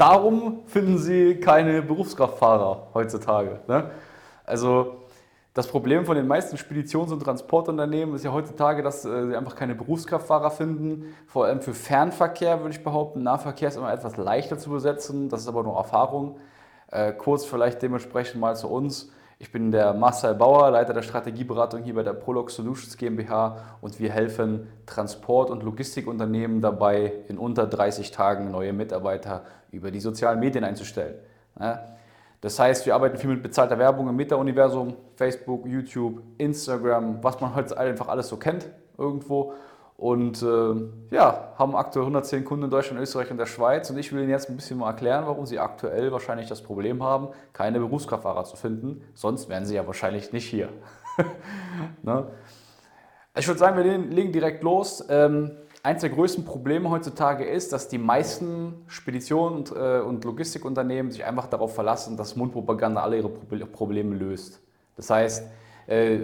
darum finden Sie keine Berufskraftfahrer heutzutage. Ne? Also das Problem von den meisten Speditions- und Transportunternehmen ist ja heutzutage, dass äh, sie einfach keine Berufskraftfahrer finden. Vor allem für Fernverkehr würde ich behaupten. Nahverkehr ist immer etwas leichter zu besetzen. Das ist aber nur Erfahrung. Äh, kurz vielleicht dementsprechend mal zu uns. Ich bin der Marcel Bauer, Leiter der Strategieberatung hier bei der Prolog Solutions GmbH und wir helfen Transport- und Logistikunternehmen dabei, in unter 30 Tagen neue Mitarbeiter über die sozialen Medien einzustellen. Das heißt, wir arbeiten viel mit bezahlter Werbung im Meta-Universum, Facebook, YouTube, Instagram, was man heute einfach alles so kennt irgendwo und äh, ja, haben aktuell 110 Kunden in Deutschland, Österreich und der Schweiz. Und ich will Ihnen jetzt ein bisschen mal erklären, warum Sie aktuell wahrscheinlich das Problem haben, keine Berufskraftfahrer zu finden. Sonst wären Sie ja wahrscheinlich nicht hier. ne? Ich würde sagen, wir legen direkt los. Ähm, eins der größten Probleme heutzutage ist, dass die meisten Speditionen und, äh, und Logistikunternehmen sich einfach darauf verlassen, dass Mundpropaganda alle ihre Probleme löst. Das heißt, äh,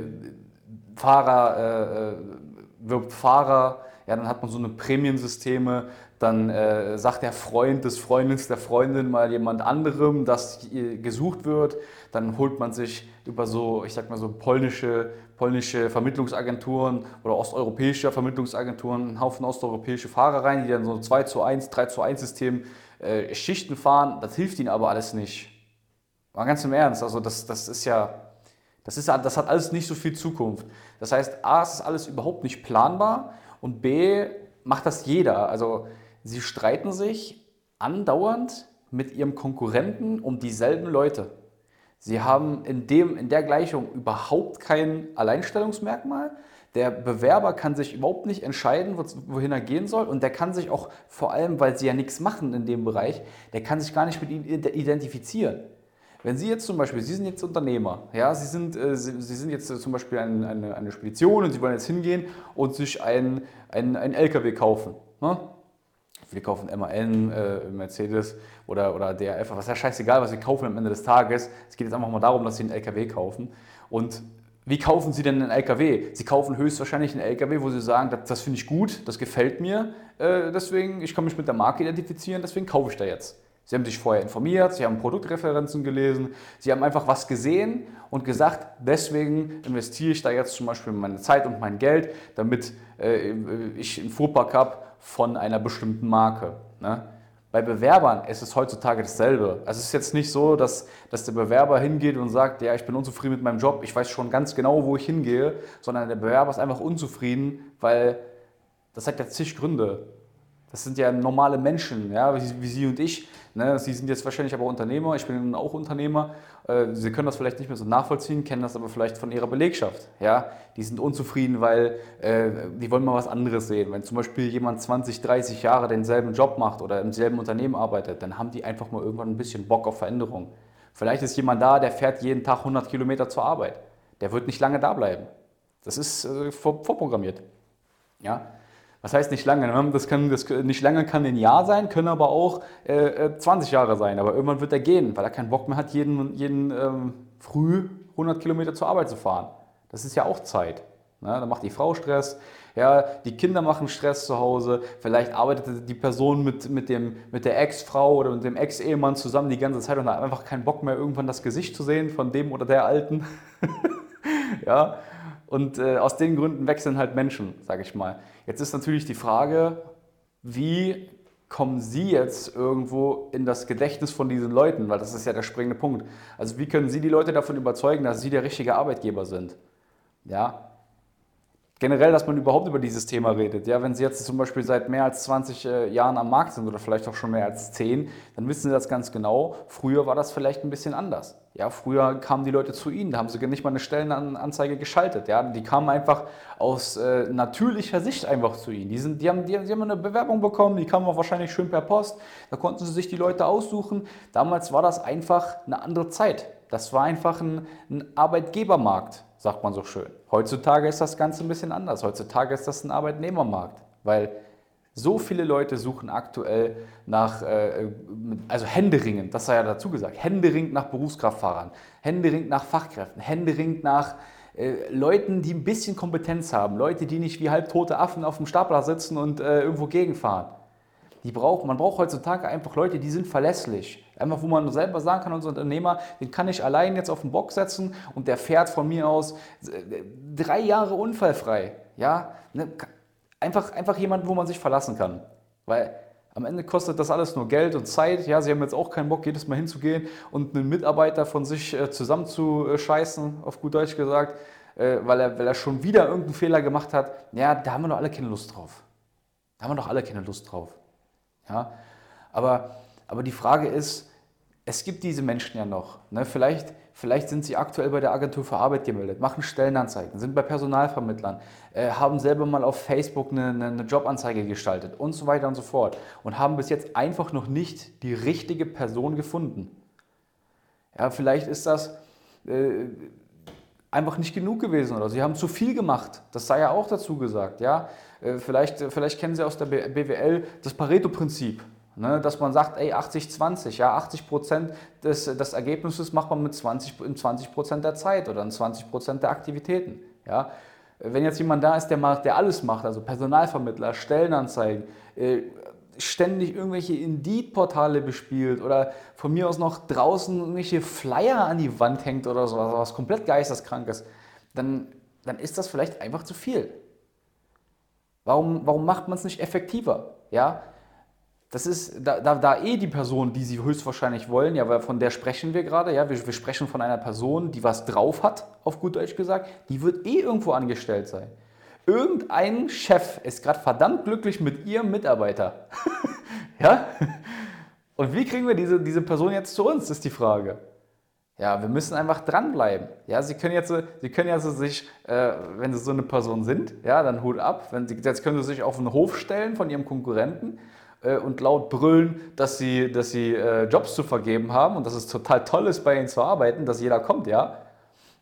Fahrer äh, äh wirbt Fahrer, ja, dann hat man so eine Prämiensysteme, dann äh, sagt der Freund des Freundes der Freundin mal jemand anderem, dass gesucht wird, dann holt man sich über so, ich sag mal so polnische, polnische Vermittlungsagenturen oder osteuropäische Vermittlungsagenturen einen Haufen osteuropäische Fahrer rein, die dann so 2 zu 1, 3 zu 1 System äh, Schichten fahren, das hilft ihnen aber alles nicht. Mal ganz im Ernst, also das, das ist ja, das, ist, das hat alles nicht so viel Zukunft. Das heißt, A, es ist alles überhaupt nicht planbar und B, macht das jeder. Also sie streiten sich andauernd mit ihrem Konkurrenten um dieselben Leute. Sie haben in, dem, in der Gleichung überhaupt kein Alleinstellungsmerkmal. Der Bewerber kann sich überhaupt nicht entscheiden, wohin er gehen soll. Und der kann sich auch, vor allem, weil sie ja nichts machen in dem Bereich, der kann sich gar nicht mit ihm identifizieren. Wenn Sie jetzt zum Beispiel, Sie sind jetzt Unternehmer, ja, Sie sind, äh, Sie, Sie, sind jetzt äh, zum Beispiel ein, eine, eine Spedition und Sie wollen jetzt hingehen und sich einen ein LKW kaufen. Ne? Wir kaufen MAN, äh, Mercedes oder, oder DRF, was ist ja scheißegal, was Sie kaufen am Ende des Tages. Es geht jetzt einfach mal darum, dass Sie einen LKW kaufen. Und wie kaufen Sie denn einen LKW? Sie kaufen höchstwahrscheinlich einen LKW, wo Sie sagen, das, das finde ich gut, das gefällt mir, äh, deswegen, ich kann mich mit der Marke identifizieren, deswegen kaufe ich da jetzt. Sie haben sich vorher informiert, Sie haben Produktreferenzen gelesen, Sie haben einfach was gesehen und gesagt, deswegen investiere ich da jetzt zum Beispiel meine Zeit und mein Geld, damit äh, ich einen Fuhrpark habe von einer bestimmten Marke. Ne? Bei Bewerbern ist es heutzutage dasselbe. Also es ist jetzt nicht so, dass, dass der Bewerber hingeht und sagt, ja, ich bin unzufrieden mit meinem Job, ich weiß schon ganz genau, wo ich hingehe, sondern der Bewerber ist einfach unzufrieden, weil das hat ja zig Gründe. Das sind ja normale Menschen, ja, wie, Sie und ich. Ne? Sie sind jetzt wahrscheinlich aber Unternehmer, ich bin auch Unternehmer. Äh, Sie können das vielleicht nicht mehr so nachvollziehen, kennen das aber vielleicht von Ihrer Belegschaft. Ja? Die sind unzufrieden, weil äh, die wollen mal was anderes sehen. Wenn zum Beispiel jemand 20, 30 Jahre denselben Job macht oder im selben Unternehmen arbeitet, dann haben die einfach mal irgendwann ein bisschen Bock auf Veränderung. Vielleicht ist jemand da, der fährt jeden Tag 100 Kilometer zur Arbeit. Der wird nicht lange da bleiben. Das ist äh, vorprogrammiert. Ja? Was heißt nicht lange? Ne? Das kann, das, nicht lange kann ein Jahr sein, können aber auch äh, 20 äh, Jahre sein. Aber irgendwann wird er gehen, weil er keinen Bock mehr hat, jeden, jeden ähm, früh 100 Kilometer zur Arbeit zu fahren. Das ist ja auch Zeit. Ne? Da macht die Frau Stress, ja, die Kinder machen Stress zu Hause. Vielleicht arbeitet die Person mit, mit, dem, mit der Ex-Frau oder mit dem Ex-Ehemann zusammen die ganze Zeit und hat einfach keinen Bock mehr, irgendwann das Gesicht zu sehen von dem oder der Alten. ja, und äh, aus den Gründen wechseln halt Menschen, sage ich mal. Jetzt ist natürlich die Frage, wie kommen Sie jetzt irgendwo in das Gedächtnis von diesen Leuten? Weil das ist ja der springende Punkt. Also wie können Sie die Leute davon überzeugen, dass Sie der richtige Arbeitgeber sind? Ja, generell, dass man überhaupt über dieses Thema redet. Ja, wenn Sie jetzt zum Beispiel seit mehr als 20 äh, Jahren am Markt sind oder vielleicht auch schon mehr als 10, dann wissen Sie das ganz genau. Früher war das vielleicht ein bisschen anders. Ja, früher kamen die Leute zu Ihnen, da haben Sie nicht mal eine Stellenanzeige geschaltet. Ja, die kamen einfach aus äh, natürlicher Sicht einfach zu Ihnen. Die, sind, die, haben, die, die haben eine Bewerbung bekommen, die kamen auch wahrscheinlich schön per Post. Da konnten Sie sich die Leute aussuchen. Damals war das einfach eine andere Zeit. Das war einfach ein, ein Arbeitgebermarkt sagt man so schön. Heutzutage ist das Ganze ein bisschen anders. Heutzutage ist das ein Arbeitnehmermarkt, weil so viele Leute suchen aktuell nach, äh, also händeringend, das sei ja dazu gesagt, händeringend nach Berufskraftfahrern, händeringend nach Fachkräften, händeringend nach äh, Leuten, die ein bisschen Kompetenz haben, Leute, die nicht wie halbtote Affen auf dem Stapler sitzen und äh, irgendwo gegenfahren. Die braucht, man braucht heutzutage einfach Leute, die sind verlässlich. Einfach, wo man selber sagen kann, unser Unternehmer, den kann ich allein jetzt auf den Bock setzen und der fährt von mir aus äh, drei Jahre unfallfrei. Ja, ne? einfach, einfach jemand, wo man sich verlassen kann. Weil am Ende kostet das alles nur Geld und Zeit. Ja, sie haben jetzt auch keinen Bock, jedes Mal hinzugehen und einen Mitarbeiter von sich äh, zusammenzuscheißen, auf gut Deutsch gesagt, äh, weil, er, weil er schon wieder irgendeinen Fehler gemacht hat. Ja, da haben wir doch alle keine Lust drauf. Da haben wir doch alle keine Lust drauf. Ja, aber, aber die Frage ist, es gibt diese Menschen ja noch. Ne? Vielleicht, vielleicht sind sie aktuell bei der Agentur für Arbeit gemeldet, machen Stellenanzeigen, sind bei Personalvermittlern, äh, haben selber mal auf Facebook eine, eine, Jobanzeige gestaltet und so weiter und so fort und haben bis jetzt einfach noch nicht die richtige Person gefunden. Ja, vielleicht ist das äh, einfach nicht genug gewesen oder sie haben zu viel gemacht. Das sei ja auch dazu gesagt. Ja? Äh, vielleicht, vielleicht kennen Sie aus der BWL das Pareto-Prinzip. Ne, dass man sagt, ey, 80-20, ja, 80 Prozent des, des Ergebnisses macht man mit 20, in 20 Prozent der Zeit oder in 20 Prozent der Aktivitäten. Ja. Wenn jetzt jemand da ist, der, macht, der alles macht, also Personalvermittler, Stellenanzeigen, äh, ständig irgendwelche Indeed-Portale bespielt oder von mir aus noch draußen irgendwelche Flyer an die Wand hängt oder so, was komplett geisteskrankes, dann, dann ist das vielleicht einfach zu viel. Warum, warum macht man es nicht effektiver? Ja, das ist da, da, da, eh die Person, die sie höchstwahrscheinlich wollen, ja, weil von der sprechen wir gerade, ja, wir, wir sprechen von einer Person, die was drauf hat, auf gut Deutsch gesagt, die wird eh irgendwo angestellt sein. Irgendein Chef ist gerade verdammt glücklich mit ihrem Mitarbeiter. ja? Und wie kriegen wir diese, diese Person jetzt zu uns, ist die Frage. Ja, wir müssen einfach dranbleiben. Ja, Sie können jetzt, Sie können jetzt sich, äh, wenn Sie so eine Person sind, ja, dann Hut ab. Wenn Sie, jetzt können Sie sich auf einen Hof stellen von Ihrem Konkurrenten äh, und laut brüllen, dass sie, dass sie äh, Jobs zu vergeben haben und dass es total toll ist, bei ihnen zu arbeiten, dass jeder kommt, ja.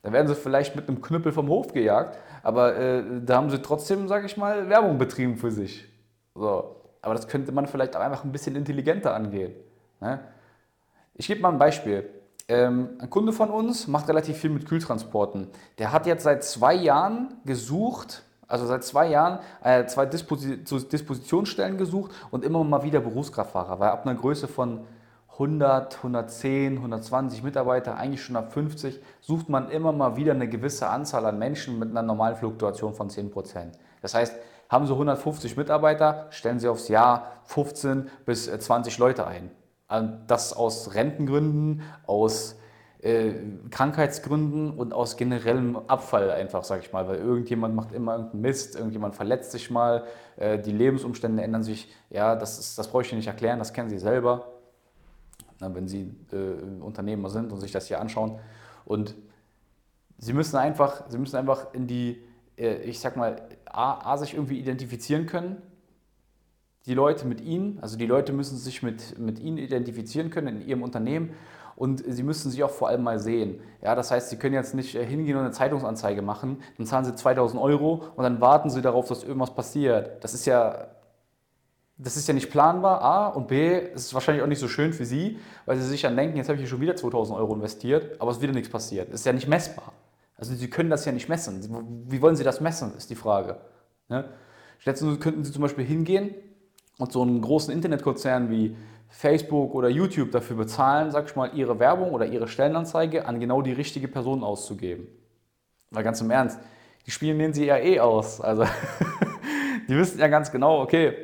Dann werden sie vielleicht mit einem Knüppel vom Hof gejagt, aber äh, da haben sie trotzdem, sage ich mal, Werbung betrieben für sich. So. Aber das könnte man vielleicht auch einfach ein bisschen intelligenter angehen. Ne? Ich gebe mal ein Beispiel. Ähm, ein Kunde von uns macht relativ viel mit Kühltransporten. Der hat jetzt seit zwei Jahren gesucht, also seit zwei Jahren äh, zwei Disposi Dispositionsstellen gesucht und immer mal wieder Berufskraftfahrer, weil ab einer Größe von 100, 110, 120 Mitarbeiter, eigentlich schon ab 50, sucht man immer mal wieder eine gewisse Anzahl an Menschen mit einer normalen Fluktuation von 10%. Das heißt, haben Sie 150 Mitarbeiter, stellen Sie aufs Jahr 15 bis 20 Leute ein. Das aus Rentengründen, aus äh, Krankheitsgründen und aus generellem Abfall einfach, sag ich mal, weil irgendjemand macht immer irgendeinen Mist, irgendjemand verletzt sich mal, äh, die Lebensumstände ändern sich. Ja, das, ist, das brauche ich Ihnen nicht erklären, das kennen Sie selber, wenn Sie äh, Unternehmer sind und sich das hier anschauen. Und Sie müssen einfach, Sie müssen einfach in die, äh, ich sag mal, A, A, sich irgendwie identifizieren können, die Leute mit Ihnen, also die Leute müssen sich mit, mit Ihnen identifizieren können in Ihrem Unternehmen und sie müssen sich auch vor allem mal sehen. Ja, das heißt, sie können jetzt nicht äh, hingehen und eine Zeitungsanzeige machen, dann zahlen sie 2000 Euro und dann warten sie darauf, dass irgendwas passiert. Das ist ja, das ist ja nicht planbar, A, und B, es ist wahrscheinlich auch nicht so schön für sie, weil sie sich dann denken, jetzt habe ich hier schon wieder 2000 Euro investiert, aber es ist wieder nichts passiert. Das ist ja nicht messbar. Also sie können das ja nicht messen. Wie wollen sie das messen, ist die Frage. Ne? Stattdessen könnten sie zum Beispiel hingehen und so einen großen Internetkonzern wie Facebook oder YouTube dafür bezahlen, sag ich mal, ihre Werbung oder ihre Stellenanzeige an genau die richtige Person auszugeben. Weil ganz im Ernst, die spielen den sie ja eh aus. Also die wissen ja ganz genau, okay,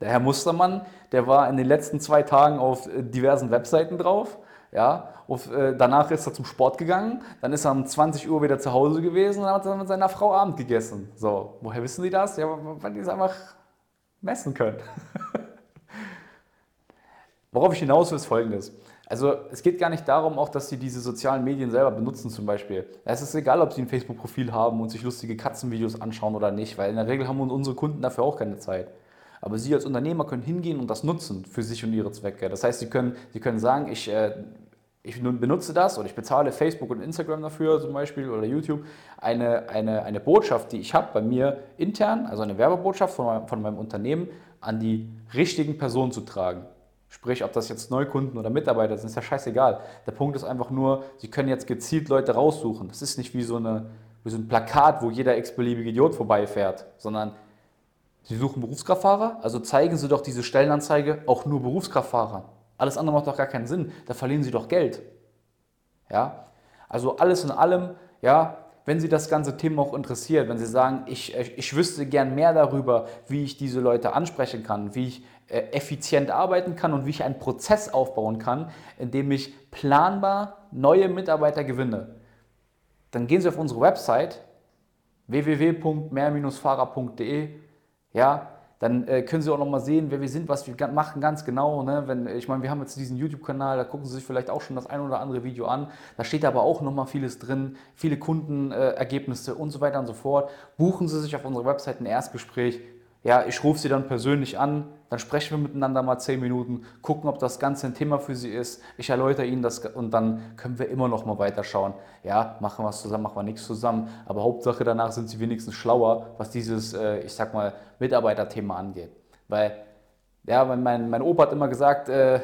der Herr Mustermann, der war in den letzten zwei Tagen auf äh, diversen Webseiten drauf. Ja, auf, äh, danach ist er zum Sport gegangen, dann ist er um 20 Uhr wieder zu Hause gewesen und hat dann mit seiner Frau Abend gegessen. So, woher wissen die das? Ja, weil die es einfach messen können. Worauf ich hinaus will, ist folgendes. Also es geht gar nicht darum, auch, dass Sie diese sozialen Medien selber benutzen zum Beispiel. Es ist egal, ob Sie ein Facebook-Profil haben und sich lustige Katzenvideos anschauen oder nicht, weil in der Regel haben unsere Kunden dafür auch keine Zeit. Aber Sie als Unternehmer können hingehen und das nutzen für sich und Ihre Zwecke. Das heißt, Sie können, Sie können sagen, ich, äh, ich benutze das oder ich bezahle Facebook und Instagram dafür zum Beispiel oder YouTube, eine, eine, eine Botschaft, die ich habe bei mir intern, also eine Werbebotschaft von meinem, von meinem Unternehmen, an die richtigen Personen zu tragen. Sprich, ob das jetzt Neukunden oder Mitarbeiter sind, ist ja scheißegal. Der Punkt ist einfach nur, Sie können jetzt gezielt Leute raussuchen. Das ist nicht wie so, eine, wie so ein Plakat, wo jeder x-beliebige Idiot vorbeifährt, sondern Sie suchen Berufskraftfahrer, also zeigen Sie doch diese Stellenanzeige auch nur Berufskraftfahrern. Alles andere macht doch gar keinen Sinn. Da verlieren Sie doch Geld. Ja, also alles in allem, ja, wenn Sie das ganze Thema auch interessiert, wenn Sie sagen, ich, ich wüsste gern mehr darüber, wie ich diese Leute ansprechen kann, wie ich äh, effizient arbeiten kann und wie ich einen Prozess aufbauen kann, in dem ich planbar neue Mitarbeiter gewinne, dann gehen Sie auf unsere Website www.mehr-fahrer.de. Ja, dann äh, können Sie auch noch mal sehen, wer wir sind, was wir machen ganz genau. Ne? Wenn, ich meine, wir haben jetzt diesen YouTube-Kanal, da gucken Sie sich vielleicht auch schon das ein oder andere Video an. Da steht aber auch noch mal vieles drin, viele Kundenergebnisse äh, und so weiter und so fort. Buchen Sie sich auf unserer Website ein Erstgespräch. Ja, ich rufe Sie dann persönlich an, dann sprechen wir miteinander mal zehn Minuten, gucken, ob das Ganze ein Thema für Sie ist. Ich erläutere Ihnen das und dann können wir immer noch mal weiterschauen. Ja, machen wir es zusammen, machen wir nichts zusammen. Aber Hauptsache danach sind Sie wenigstens schlauer, was dieses, äh, ich sag mal, Mitarbeiterthema angeht. Weil, ja, mein, mein Opa hat immer gesagt, äh,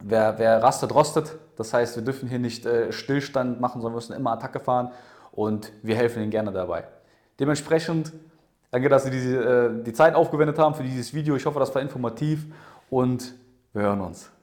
wer, wer rastet, rostet. Das heißt, wir dürfen hier nicht äh, Stillstand machen, sondern müssen immer Attacke fahren und wir helfen Ihnen gerne dabei. Dementsprechend Danke, dass Sie diese, äh, die Zeit aufgewendet haben für dieses Video. Ich hoffe, das war informativ und wir hören uns.